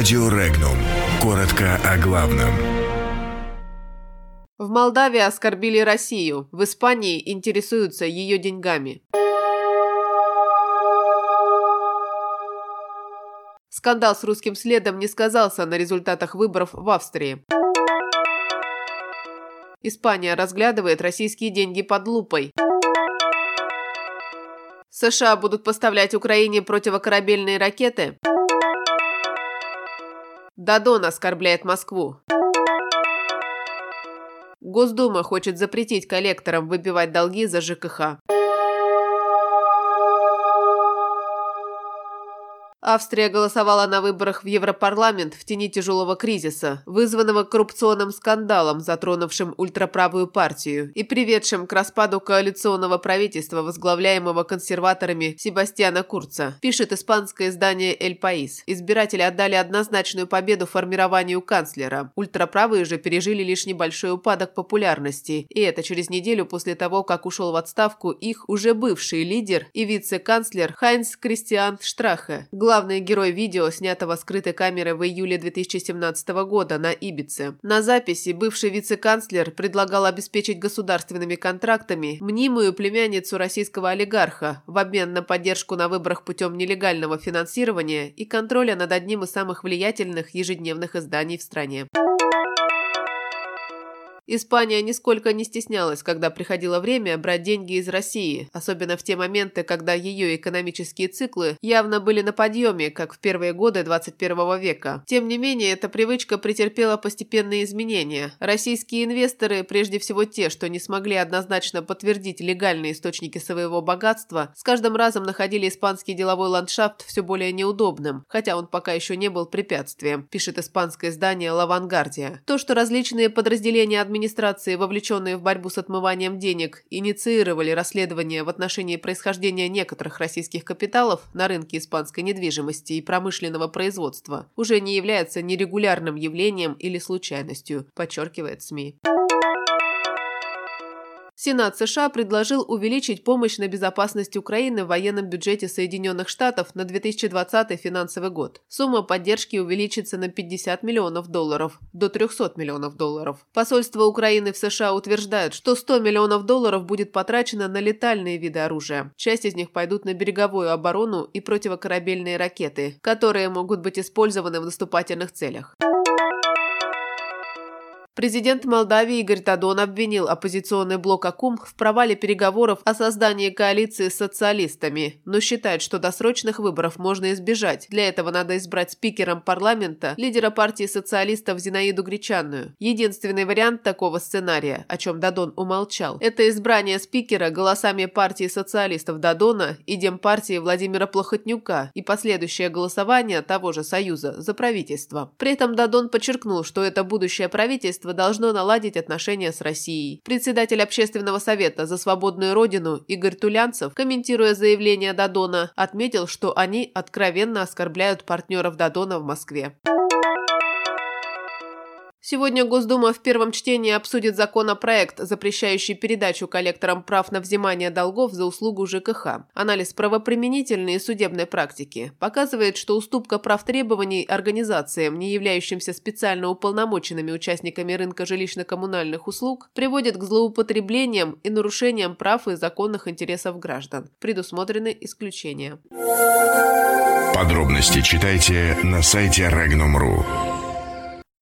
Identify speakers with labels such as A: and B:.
A: Радио Регнум. Коротко о главном.
B: В Молдавии оскорбили Россию. В Испании интересуются ее деньгами. Скандал с русским следом не сказался на результатах выборов в Австрии. Испания разглядывает российские деньги под лупой. США будут поставлять Украине противокорабельные ракеты. Дадон оскорбляет Москву. Госдума хочет запретить коллекторам выбивать долги за ЖКХ. Австрия голосовала на выборах в Европарламент в тени тяжелого кризиса, вызванного коррупционным скандалом, затронувшим ультраправую партию и приведшим к распаду коалиционного правительства, возглавляемого консерваторами Себастьяна Курца, пишет испанское издание «Эль Паис». Избиратели отдали однозначную победу формированию канцлера. Ультраправые же пережили лишь небольшой упадок популярности, и это через неделю после того, как ушел в отставку их уже бывший лидер и вице-канцлер Хайнц Кристиан Штрахе, главный герой видео, снятого скрытой камерой в июле 2017 года на Ибице. На записи бывший вице-канцлер предлагал обеспечить государственными контрактами мнимую племянницу российского олигарха в обмен на поддержку на выборах путем нелегального финансирования и контроля над одним из самых влиятельных ежедневных изданий в стране. Испания нисколько не стеснялась, когда приходило время брать деньги из России, особенно в те моменты, когда ее экономические циклы явно были на подъеме, как в первые годы 21 века. Тем не менее, эта привычка претерпела постепенные изменения. Российские инвесторы, прежде всего те, что не смогли однозначно подтвердить легальные источники своего богатства, с каждым разом находили испанский деловой ландшафт все более неудобным, хотя он пока еще не был препятствием, пишет испанское издание «Лавангардия». То, что различные подразделения администрации администрации, вовлеченные в борьбу с отмыванием денег, инициировали расследование в отношении происхождения некоторых российских капиталов на рынке испанской недвижимости и промышленного производства, уже не является нерегулярным явлением или случайностью, подчеркивает СМИ. Сенат США предложил увеличить помощь на безопасность Украины в военном бюджете Соединенных Штатов на 2020 финансовый год. Сумма поддержки увеличится на 50 миллионов долларов до 300 миллионов долларов. Посольство Украины в США утверждает, что 100 миллионов долларов будет потрачено на летальные виды оружия. Часть из них пойдут на береговую оборону и противокорабельные ракеты, которые могут быть использованы в наступательных целях. Президент Молдавии Игорь Тадон обвинил оппозиционный блок АКУМ в провале переговоров о создании коалиции с социалистами, но считает, что досрочных выборов можно избежать. Для этого надо избрать спикером парламента лидера партии социалистов Зинаиду Гречанную. Единственный вариант такого сценария, о чем Дадон умолчал, это избрание спикера голосами партии социалистов Дадона и Демпартии Владимира Плохотнюка и последующее голосование того же Союза за правительство. При этом Дадон подчеркнул, что это будущее правительство правительство должно наладить отношения с Россией. Председатель Общественного совета за свободную родину Игорь Тулянцев, комментируя заявление Дадона, отметил, что они откровенно оскорбляют партнеров Дадона в Москве. Сегодня Госдума в первом чтении обсудит законопроект, запрещающий передачу коллекторам прав на взимание долгов за услугу ЖКХ. Анализ правоприменительной и судебной практики показывает, что уступка прав требований организациям, не являющимся специально уполномоченными участниками рынка жилищно-коммунальных услуг, приводит к злоупотреблениям и нарушениям прав и законных интересов граждан. Предусмотрены исключения.
A: Подробности читайте на сайте Regnum.ru.